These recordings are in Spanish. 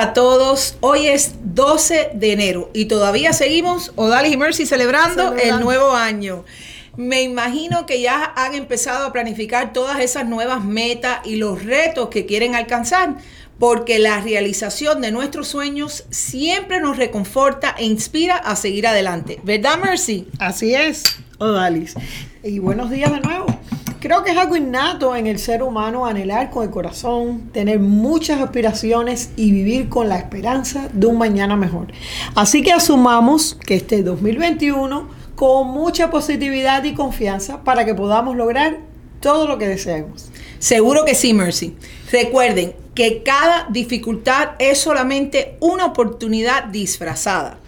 a todos. Hoy es 12 de enero y todavía seguimos, Odalis y Mercy, celebrando, celebrando. el nuevo año. Me imagino que ya han empezado a planificar todas esas nuevas metas y los retos que quieren alcanzar, porque la realización de nuestros sueños siempre nos reconforta e inspira a seguir adelante. ¿Verdad, Mercy? Así es, Odalis. Y buenos días de nuevo. Creo que es algo innato en el ser humano anhelar con el corazón, tener muchas aspiraciones y vivir con la esperanza de un mañana mejor. Así que asumamos que este 2021 con mucha positividad y confianza para que podamos lograr todo lo que deseemos. Seguro que sí, Mercy. Recuerden que cada dificultad es solamente una oportunidad disfrazada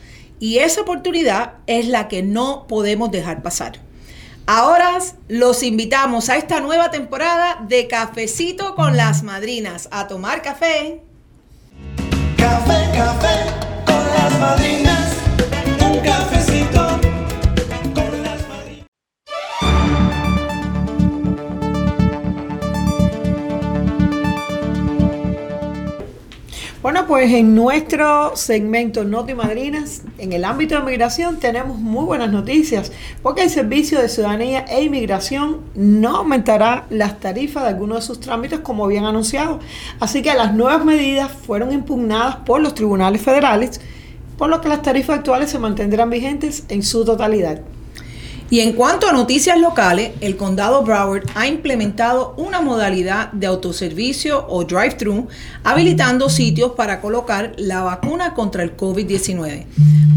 y esa oportunidad es la que no podemos dejar pasar. Ahora los invitamos a esta nueva temporada de Cafecito con las Madrinas. A tomar café. Café, café con las madrinas. Bueno, pues en nuestro segmento Noti Madrinas, en el ámbito de migración, tenemos muy buenas noticias, porque el Servicio de Ciudadanía e Inmigración no aumentará las tarifas de algunos de sus trámites como habían anunciado. Así que las nuevas medidas fueron impugnadas por los tribunales federales, por lo que las tarifas actuales se mantendrán vigentes en su totalidad. Y en cuanto a noticias locales, el condado Broward ha implementado una modalidad de autoservicio o drive-thru, habilitando sitios para colocar la vacuna contra el COVID-19.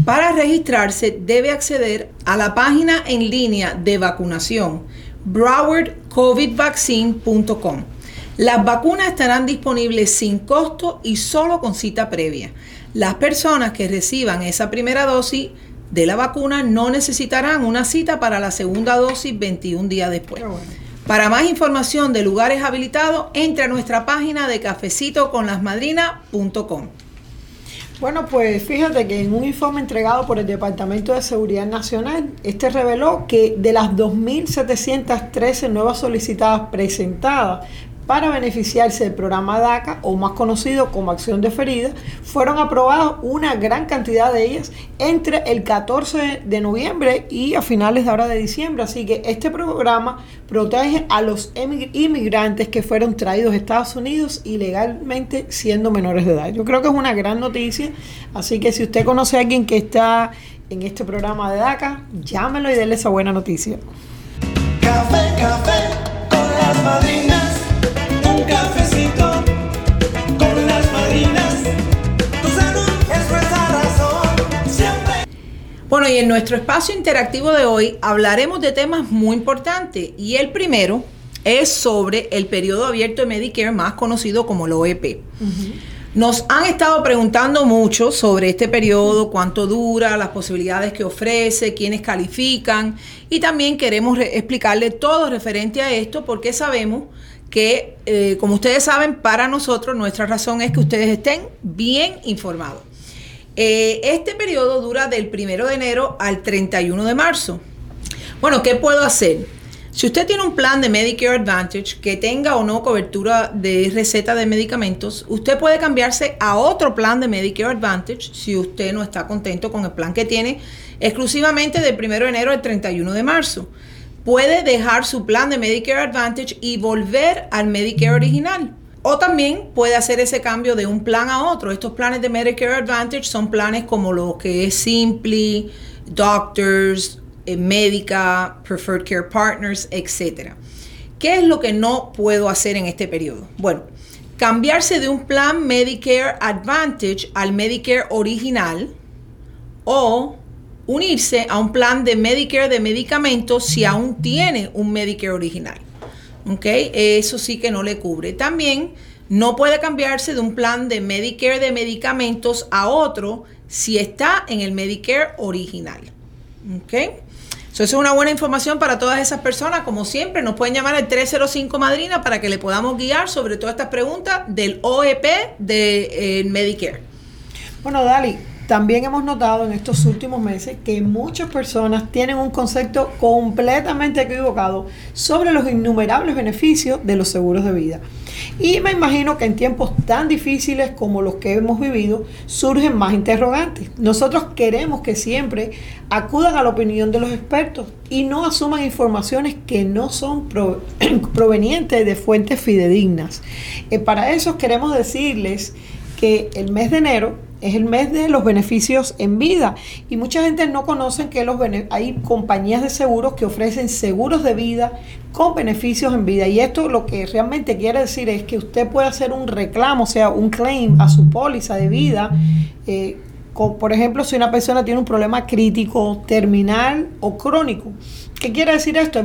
Para registrarse debe acceder a la página en línea de vacunación browardcovidvaccine.com. Las vacunas estarán disponibles sin costo y solo con cita previa. Las personas que reciban esa primera dosis de la vacuna no necesitarán una cita para la segunda dosis 21 días después. Para más información de lugares habilitados, entre a nuestra página de cafecitoconlasmadrinas.com. Bueno, pues fíjate que en un informe entregado por el Departamento de Seguridad Nacional, este reveló que de las 2.713 nuevas solicitadas presentadas para beneficiarse del programa DACA, o más conocido como Acción Deferida, fueron aprobadas una gran cantidad de ellas entre el 14 de noviembre y a finales de ahora de diciembre. Así que este programa protege a los inmigrantes que fueron traídos a Estados Unidos ilegalmente siendo menores de edad. Yo creo que es una gran noticia. Así que si usted conoce a alguien que está en este programa de DACA, llámelo y déle esa buena noticia. Café, café con las Bueno, y en nuestro espacio interactivo de hoy hablaremos de temas muy importantes. Y el primero es sobre el periodo abierto de Medicare, más conocido como el OEP. Nos han estado preguntando mucho sobre este periodo, cuánto dura, las posibilidades que ofrece, quiénes califican y también queremos explicarle todo referente a esto porque sabemos que, eh, como ustedes saben, para nosotros nuestra razón es que ustedes estén bien informados. Eh, este periodo dura del 1 de enero al 31 de marzo. Bueno, ¿qué puedo hacer? Si usted tiene un plan de Medicare Advantage que tenga o no cobertura de receta de medicamentos, usted puede cambiarse a otro plan de Medicare Advantage si usted no está contento con el plan que tiene exclusivamente del 1 de enero al 31 de marzo puede dejar su plan de Medicare Advantage y volver al Medicare original. O también puede hacer ese cambio de un plan a otro. Estos planes de Medicare Advantage son planes como lo que es Simply, Doctors, eh, Medica, Preferred Care Partners, etc. ¿Qué es lo que no puedo hacer en este periodo? Bueno, cambiarse de un plan Medicare Advantage al Medicare original o unirse a un plan de Medicare de medicamentos si aún tiene un Medicare original. ¿Ok? Eso sí que no le cubre. También no puede cambiarse de un plan de Medicare de medicamentos a otro si está en el Medicare original. ¿Ok? eso es una buena información para todas esas personas. Como siempre, nos pueden llamar al 305 Madrina para que le podamos guiar sobre todas estas preguntas del OEP de eh, Medicare. Bueno, Dali, También hemos notado en estos últimos meses que muchas personas tienen un concepto completamente equivocado sobre los innumerables beneficios de los seguros de vida. Y me imagino que en tiempos tan difíciles como los que hemos vivido surgen más interrogantes. Nosotros queremos que siempre acudan a la opinión de los expertos y no asuman informaciones que no son pro- provenientes de fuentes fidedignas. Eh, para eso queremos decirles que el mes de enero es el mes de los beneficios en vida y mucha gente no conoce que los hay compañías de seguros que ofrecen seguros de vida con beneficios en vida y esto lo que realmente quiere decir es que usted puede hacer un reclamo, o sea, un claim a su póliza de vida. eh, por ejemplo, si una persona tiene un problema crítico, terminal o crónico. ¿Qué quiere decir esto?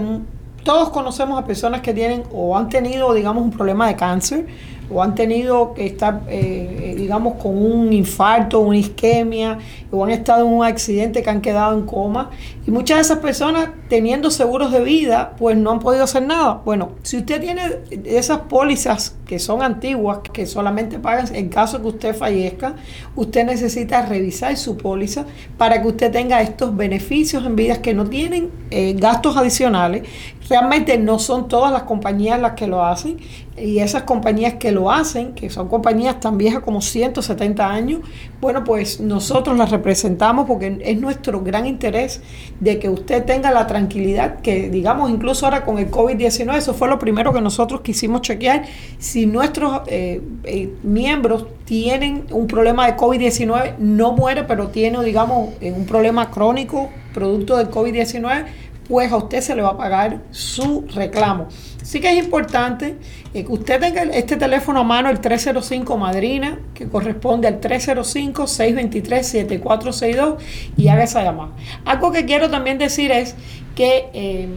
Todos conocemos a personas que tienen o han tenido, digamos, un problema de cáncer o han tenido que estar, eh, eh, digamos, con un infarto, una isquemia, o han estado en un accidente que han quedado en coma. Y muchas de esas personas, teniendo seguros de vida, pues no han podido hacer nada. Bueno, si usted tiene esas pólizas que son antiguas, que solamente pagan en caso que usted fallezca, usted necesita revisar su póliza para que usted tenga estos beneficios en vidas que no tienen eh, gastos adicionales. Realmente no son todas las compañías las que lo hacen y esas compañías que lo hacen, que son compañías tan viejas como 170 años, bueno, pues nosotros las representamos porque es nuestro gran interés de que usted tenga la tranquilidad que, digamos, incluso ahora con el COVID-19, eso fue lo primero que nosotros quisimos chequear, si nuestros eh, eh, miembros tienen un problema de COVID-19, no muere, pero tiene, digamos, eh, un problema crónico producto del COVID-19, pues a usted se le va a pagar su reclamo. Así que es importante eh, que usted tenga este teléfono a mano, el 305 Madrina, que corresponde al 305-623-7462 y haga esa llamada. Algo que quiero también decir es que, eh,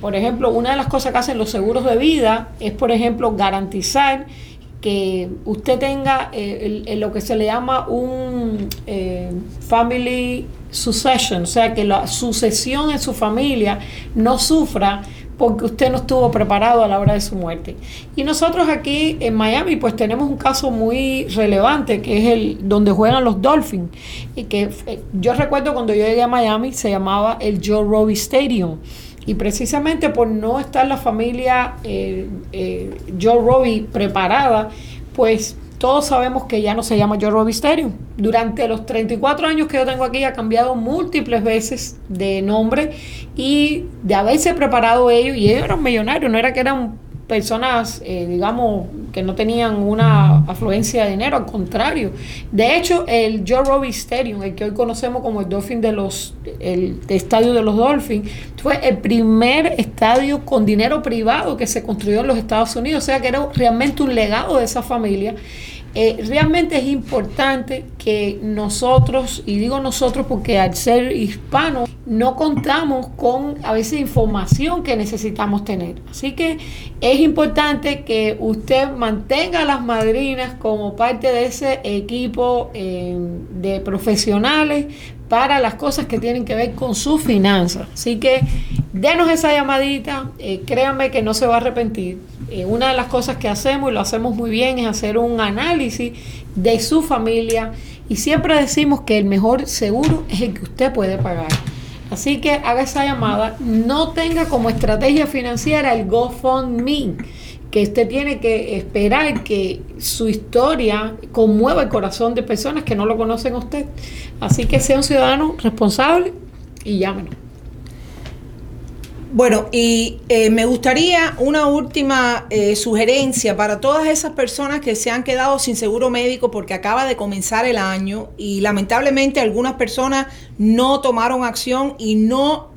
por ejemplo, una de las cosas que hacen los seguros de vida es, por ejemplo, garantizar que usted tenga eh, lo que se le llama un family succession, o sea, que la sucesión en su familia no sufra porque usted no estuvo preparado a la hora de su muerte. Y nosotros aquí en Miami pues tenemos un caso muy relevante que es el donde juegan los Dolphins y que eh, yo recuerdo cuando yo llegué a Miami se llamaba el Joe Robbie Stadium y precisamente por no estar la familia eh, eh, Joe Robbie preparada, pues todos sabemos que ya no se llama Joe Stadium. Durante los 34 años que yo tengo aquí ha cambiado múltiples veces de nombre y de haberse preparado ellos, y ellos eran millonarios, no era que eran personas, eh, digamos, que no tenían una afluencia de dinero, al contrario. De hecho, el Joe Robbie Stadium, el que hoy conocemos como el Dolphin de los, el estadio de los Dolphins, fue el primer estadio con dinero privado que se construyó en los Estados Unidos, o sea que era realmente un legado de esa familia. Eh, realmente es importante que nosotros, y digo nosotros porque al ser hispanos, no contamos con a veces información que necesitamos tener. Así que es importante que usted mantenga a las madrinas como parte de ese equipo eh, de profesionales para las cosas que tienen que ver con sus finanzas. Así que denos esa llamadita, eh, créanme que no se va a arrepentir. Eh, una de las cosas que hacemos y lo hacemos muy bien es hacer un análisis de su familia y siempre decimos que el mejor seguro es el que usted puede pagar. Así que haga esa llamada, no tenga como estrategia financiera el GoFundMe, que usted tiene que esperar que su historia conmueva el corazón de personas que no lo conocen a usted. Así que sea un ciudadano responsable y llámenos. Bueno, y eh, me gustaría una última eh, sugerencia para todas esas personas que se han quedado sin seguro médico porque acaba de comenzar el año y lamentablemente algunas personas no tomaron acción y no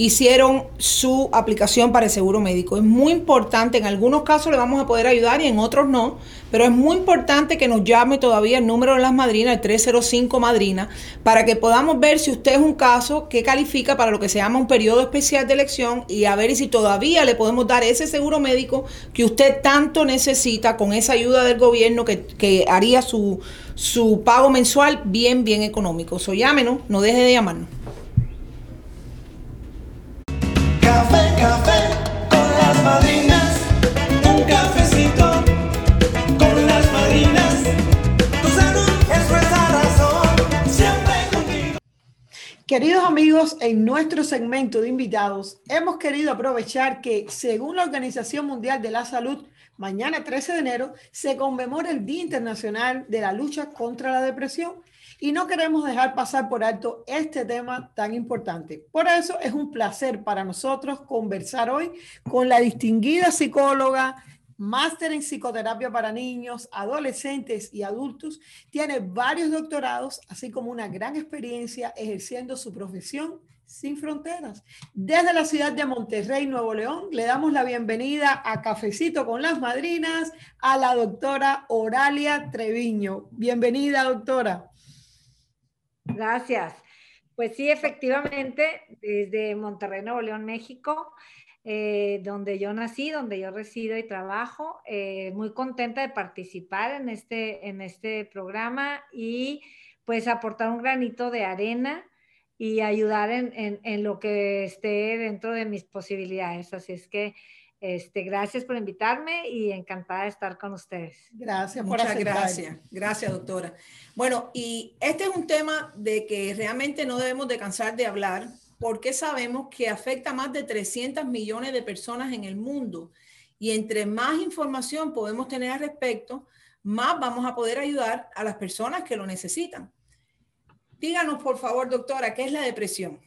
hicieron su aplicación para el seguro médico. Es muy importante, en algunos casos le vamos a poder ayudar y en otros no, pero es muy importante que nos llame todavía el número de las madrinas, el 305 madrina, para que podamos ver si usted es un caso que califica para lo que se llama un periodo especial de elección y a ver si todavía le podemos dar ese seguro médico que usted tanto necesita con esa ayuda del gobierno que, haría su, su pago mensual bien, bien económico. So, llámenos, no deje de llamarnos. Café, con las madrinas. Un cafecito con las madrinas. Tu salud es razón. Siempre Queridos amigos, en nuestro segmento de invitados hemos querido aprovechar que, según la Organización Mundial de la Salud, mañana 13 de enero se conmemora el Día Internacional de la Lucha contra la Depresión y no queremos dejar pasar por alto este tema tan importante. Por eso es un placer para nosotros conversar hoy con la distinguida psicóloga, máster en psicoterapia para niños, adolescentes y adultos. Tiene varios doctorados, así como una gran experiencia ejerciendo su profesión sin fronteras. Desde la ciudad de Monterrey, Nuevo León, le damos la bienvenida a Cafecito con las Madrinas a la doctora Oralia Treviño. Bienvenida, doctora. Gracias. Pues sí, efectivamente, desde Monterrey, Nuevo León, México, eh, donde yo nací, donde yo resido y trabajo. Eh, muy contenta de participar en este, en este programa y pues aportar un granito de arena y ayudar en, en, en lo que esté dentro de mis posibilidades. Así es que este, gracias por invitarme y encantada de estar con ustedes. Gracias por Muchas gracias. Gracias, doctora. Bueno, y este es un tema de que realmente no debemos de cansar de hablar porque sabemos que afecta a más de 300 millones de personas en el mundo. Y entre más información podemos tener al respecto, más vamos a poder ayudar a las personas que lo necesitan. Díganos, por favor, doctora, ¿qué es la depresión?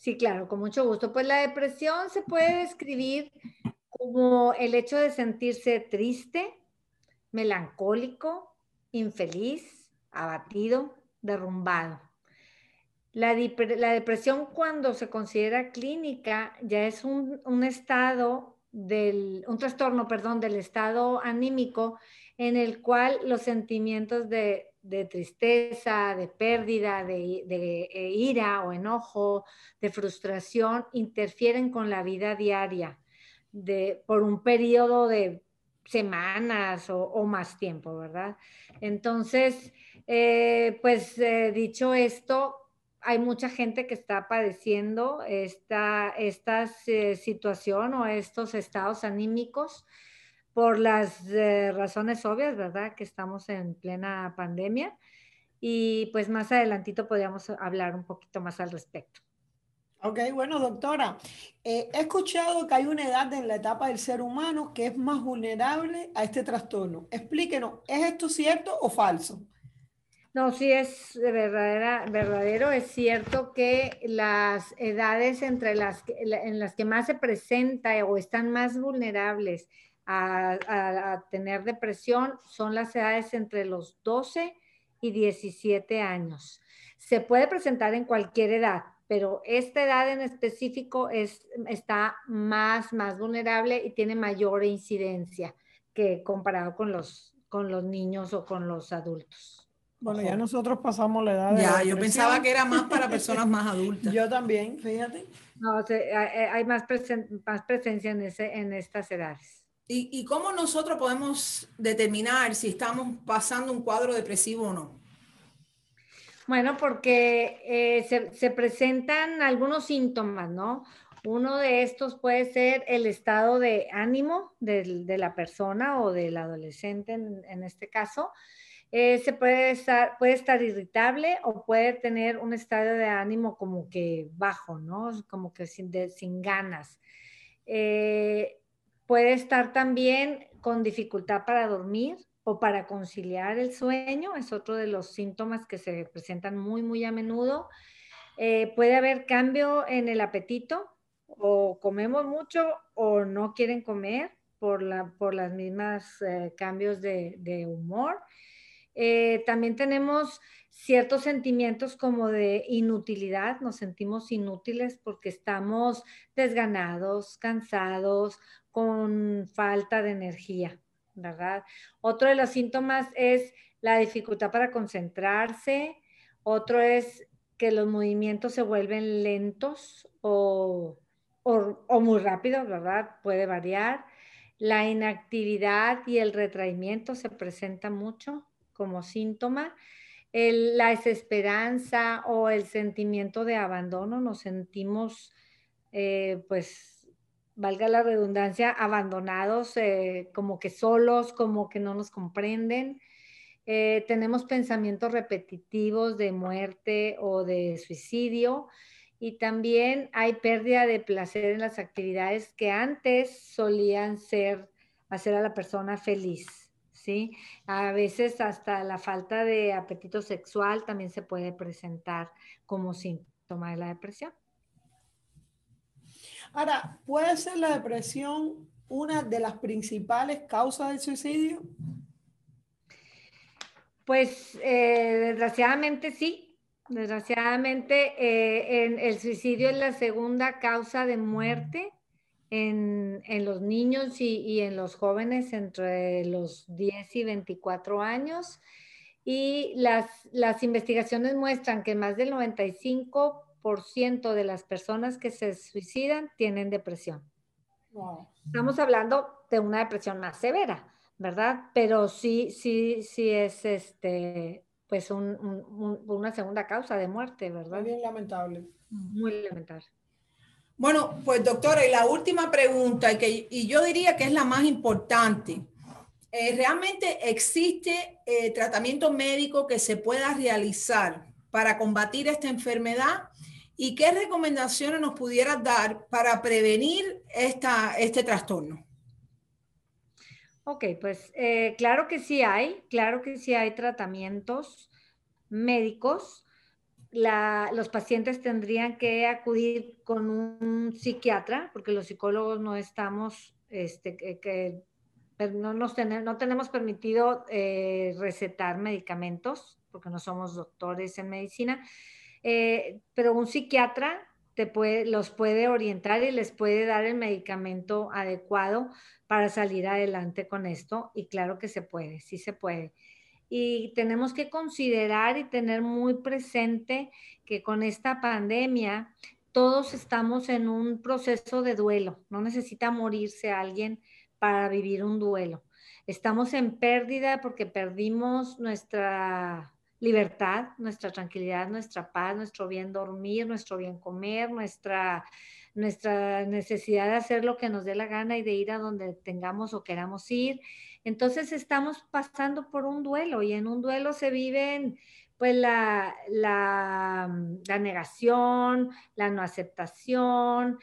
Sí, claro, con mucho gusto. Pues la depresión se puede describir como el hecho de sentirse triste, melancólico, infeliz, abatido, derrumbado. La, depresión cuando se considera clínica ya es un, un estado del, un trastorno, perdón, del estado anímico en el cual los sentimientos de de tristeza, de pérdida, de, eh, ira o enojo, de frustración, interfieren con la vida diaria de, por un periodo de semanas o, más tiempo, ¿verdad? Entonces, eh, pues eh, dicho esto, hay mucha gente que está padeciendo esta, esta situación o estos estados anímicos por las eh, razones obvias, ¿verdad? Que estamos en plena pandemia y pues más adelantito podríamos hablar un poquito más al respecto. Ok, bueno, doctora, eh, he escuchado que hay una edad en la etapa del ser humano que es más vulnerable a este trastorno. Explíquenos, ¿es esto cierto o falso? No, sí es verdadera, verdadero. Es cierto que las edades entre las en las que más se presenta o están más vulnerables a, tener depresión son las edades entre los 12 y 17 años. Se puede presentar en cualquier edad, pero esta edad en específico es, está más, más vulnerable y tiene mayor incidencia que comparado con los, con los niños o con los adultos. Bueno, ya nosotros pasamos la edad. ya, yo pensaba que era más para personas más adultas. yo también, fíjate. No, hay más, más presencia en, ese, en estas edades. ¿Y, cómo nosotros podemos determinar si estamos pasando un cuadro depresivo o no? Bueno, porque eh, se, presentan algunos síntomas, ¿no? Uno de estos puede ser el estado de ánimo de, la persona o del adolescente en, este caso. Eh, se puede estar, puede estar irritable o puede tener un estado de ánimo como que bajo, ¿no? Como que sin, sin ganas. Eh, Puede estar también con dificultad para dormir o para conciliar el sueño, es otro de los síntomas que se presentan muy, muy a menudo. Eh, puede haber cambio en el apetito, o comemos mucho o no quieren comer por, la, por las mismas eh, cambios de, humor. Eh, también tenemos ciertos sentimientos como de inutilidad, nos sentimos inútiles porque estamos desganados, cansados con falta de energía, ¿verdad? Otro de los síntomas es la dificultad para concentrarse, otro es que los movimientos se vuelven lentos o, muy rápidos, ¿verdad? Puede variar. La inactividad y el retraimiento se presenta mucho como síntoma. la desesperanza o el sentimiento de abandono, nos sentimos eh, pues valga la redundancia, abandonados, eh, como que solos, como que no nos comprenden. eh, tenemos pensamientos repetitivos de muerte o de suicidio y también hay pérdida de placer en las actividades que antes solían ser hacer a la persona feliz, ¿sí? A veces hasta la falta de apetito sexual también se puede presentar como síntoma de la depresión. Ahora, ¿puede ser la depresión una de las principales causas del suicidio? Pues eh, desgraciadamente sí. Desgraciadamente eh, el suicidio es la segunda causa de muerte en, los niños y, en los jóvenes entre los 10 y 24 años. Y las, las investigaciones muestran que más del 95% de las personas que se suicidan tienen depresión. Estamos hablando de una depresión más severa, ¿verdad? Pero sí, sí, sí es este, pues una segunda causa de muerte, ¿verdad? Muy lamentable. Muy lamentable. Bueno, pues doctora, y la última pregunta, que, y yo diría que es la más importante. Eh, ¿Realmente existe eh, tratamiento médico que se pueda realizar para combatir esta enfermedad? ¿Y qué recomendaciones nos pudieras dar para prevenir esta, este trastorno? Ok, pues eh, claro que sí hay, claro que sí hay tratamientos médicos. Los pacientes tendrían que acudir con un psiquiatra, porque los psicólogos no estamos, este, que, no, nos no tenemos permitido eh, recetar medicamentos, porque no somos doctores en medicina. Eh, pero un psiquiatra te puede, los puede orientar y les puede dar el medicamento adecuado para salir adelante con esto. Y claro que se puede, sí se puede. Y tenemos que considerar y tener muy presente que con esta pandemia todos estamos en un proceso de duelo. No necesita morirse alguien para vivir un duelo. Estamos en pérdida porque perdimos nuestra libertad, nuestra tranquilidad, nuestra paz, nuestro bien dormir, nuestro bien comer, nuestra, nuestra necesidad de hacer lo que nos dé la gana y de ir a donde tengamos o queramos ir. Entonces estamos pasando por un duelo y en un duelo se viven pues la, la, la, negación, la no aceptación,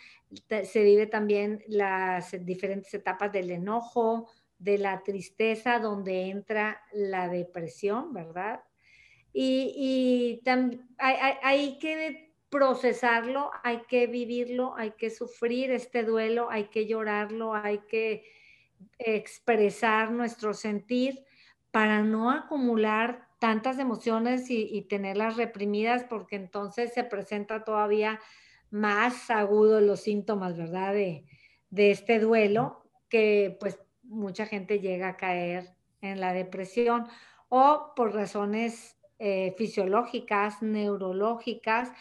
se vive también las diferentes etapas del enojo, de la tristeza, donde entra la depresión, ¿verdad? Y, hay, que procesarlo, hay que vivirlo, hay que sufrir este duelo, hay que llorarlo, hay que expresar nuestro sentir para no acumular tantas emociones y, tenerlas reprimidas, porque entonces se presenta todavía más agudo los síntomas, ¿verdad? De, de este duelo, que pues mucha gente llega a caer en la depresión o por razones eh, fisiológicas, neurológicas,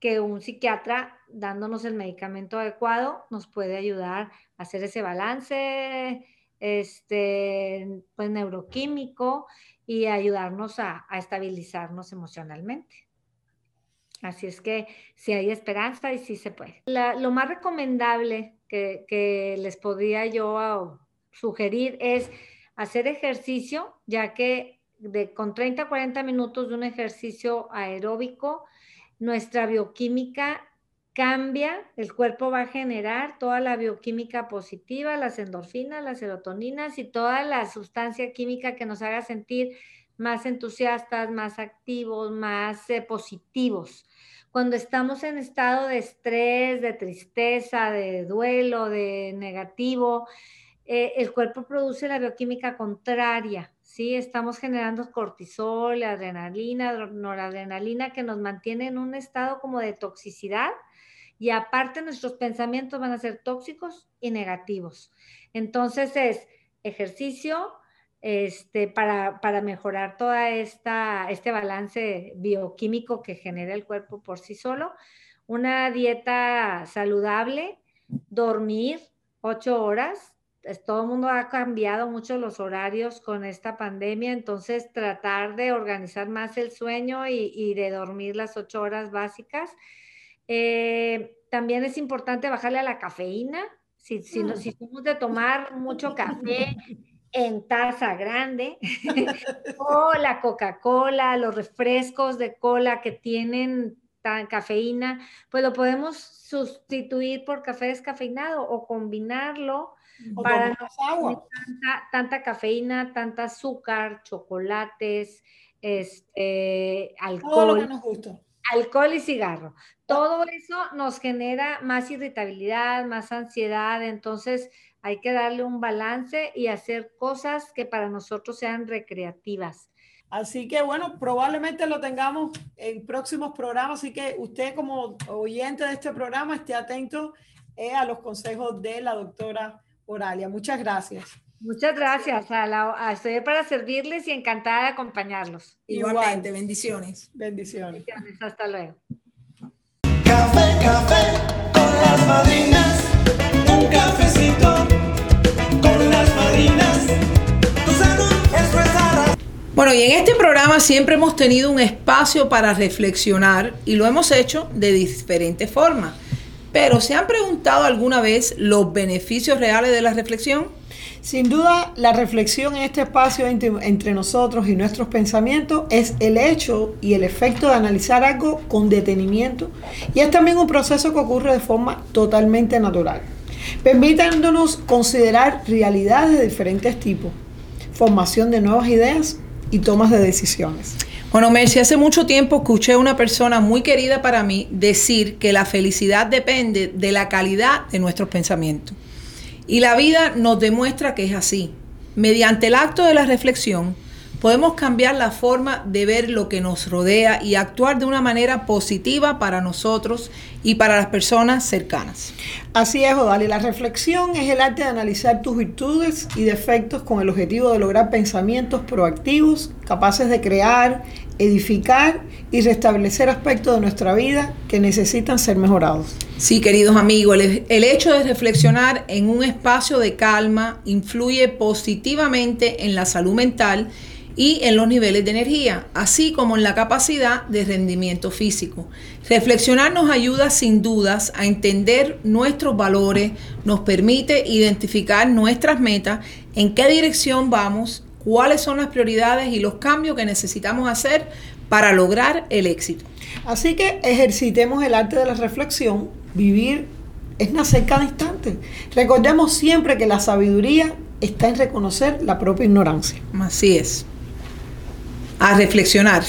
que un psiquiatra dándonos el medicamento adecuado nos puede ayudar a hacer ese balance este, pues, neuroquímico y ayudarnos a, estabilizarnos emocionalmente. Así es que si hay esperanza y sí se puede. lo más recomendable que, que les podría yo sugerir es hacer ejercicio, ya que de, con 30 a 40 minutos de un ejercicio aeróbico, nuestra bioquímica cambia, el cuerpo va a generar toda la bioquímica positiva, las endorfinas, las serotoninas y toda la sustancia química que nos haga sentir más entusiastas, más activos, más eh, positivos. Cuando estamos en estado de estrés, de tristeza, de duelo, de negativo, eh, el cuerpo produce la bioquímica contraria, ¿sí? Estamos generando cortisol, adrenalina, noradrenalina que nos mantiene en un estado como de toxicidad y aparte nuestros pensamientos van a ser tóxicos y negativos. Entonces es ejercicio este, para, para mejorar esta, este balance bioquímico que genera el cuerpo por sí solo, una dieta saludable, dormir ocho horas, todo el mundo ha cambiado mucho los horarios con esta pandemia, entonces tratar de organizar más el sueño y, de dormir las ocho horas básicas. Eh, también es importante bajarle a la cafeína. Si, si, mm. si somos de tomar mucho café en taza grande, o la Coca-Cola, los refrescos de cola que tienen cafeína, pues lo podemos sustituir por café descafeinado o combinarlo O para más agua. tanta, tanta cafeína, tanta azúcar, chocolates, este, Todo lo que alcohol, nos gusta. alcohol y cigarro. Todo eso nos genera más irritabilidad, más ansiedad, entonces hay que darle un balance y hacer cosas que para nosotros sean recreativas. Así que bueno, probablemente lo tengamos en próximos programas, así que usted como oyente de este programa esté atento eh, a los consejos de la doctora Oralia. Muchas gracias. Muchas gracias, a la, a- estoy para servirles y encantada de acompañarlos. Igualmente, Igual. bendiciones. Bendiciones. Hasta luego. Café, café con las madrinas. Un cafecito Bueno, y en este programa siempre hemos tenido un espacio para reflexionar y lo hemos hecho de diferentes formas. Pero ¿se han preguntado alguna vez los beneficios reales de la reflexión? Sin duda, la reflexión en este espacio entre, entre nosotros y nuestros pensamientos es el hecho y el efecto de analizar algo con detenimiento y es también un proceso que ocurre de forma totalmente natural, permitiéndonos considerar realidades de diferentes tipos, formación de nuevas ideas y tomas de decisiones. Bueno, Mercy, hace mucho tiempo escuché a una persona muy querida para mí decir que la felicidad depende de la calidad de nuestros pensamientos. Y la vida nos demuestra que es así. Mediante el acto de la reflexión, podemos cambiar la forma de ver lo que nos rodea y actuar de una manera positiva para nosotros y para las personas cercanas. Así es, Odali. La reflexión es el arte de analizar tus virtudes y defectos con el objetivo de lograr pensamientos proactivos, capaces de crear, edificar y restablecer aspectos de nuestra vida que necesitan ser mejorados. Sí, queridos amigos, el, el hecho de reflexionar en un espacio de calma influye positivamente en la salud mental y en los niveles de energía, así como en la capacidad de rendimiento físico. Reflexionar nos ayuda sin dudas a entender nuestros valores, nos permite identificar nuestras metas, en qué dirección vamos, cuáles son las prioridades y los cambios que necesitamos hacer para lograr el éxito. Así que ejercitemos el arte de la reflexión. Vivir es nacer cada instante. Recordemos siempre que la sabiduría está en reconocer la propia ignorancia. Así es. A reflexionar.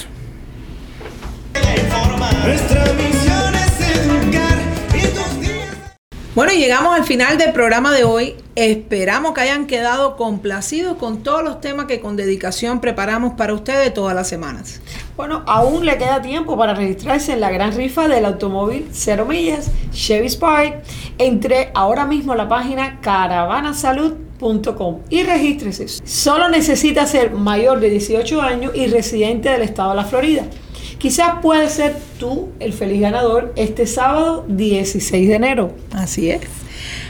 Bueno, llegamos al final del programa de hoy. Esperamos que hayan quedado complacidos con todos los temas que con dedicación preparamos para ustedes todas las semanas. Bueno, aún le queda tiempo para registrarse en la gran rifa del automóvil 0 millas Chevy Spark. Entre ahora mismo a la página caravanasalud.com y regístrese. Solo necesita ser mayor de 18 años y residente del estado de la Florida. Quizás puede ser tú el feliz ganador este sábado 16 de enero. Así es.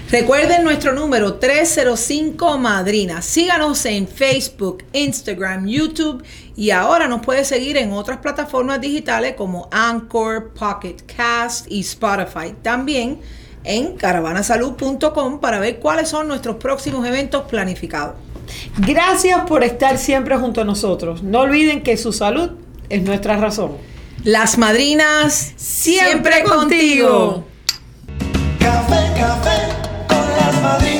Recuerden nuestro número 305 Madrina. Síganos en Facebook, Instagram, YouTube y ahora nos puede seguir en otras plataformas digitales como Anchor, Pocket Cast y Spotify. También en caravanasalud.com para ver cuáles son nuestros próximos eventos planificados. Gracias por estar siempre junto a nosotros. No olviden que su salud es nuestra razón. Las madrinas siempre, Siempre contigo. contigo. Café, café Madrid.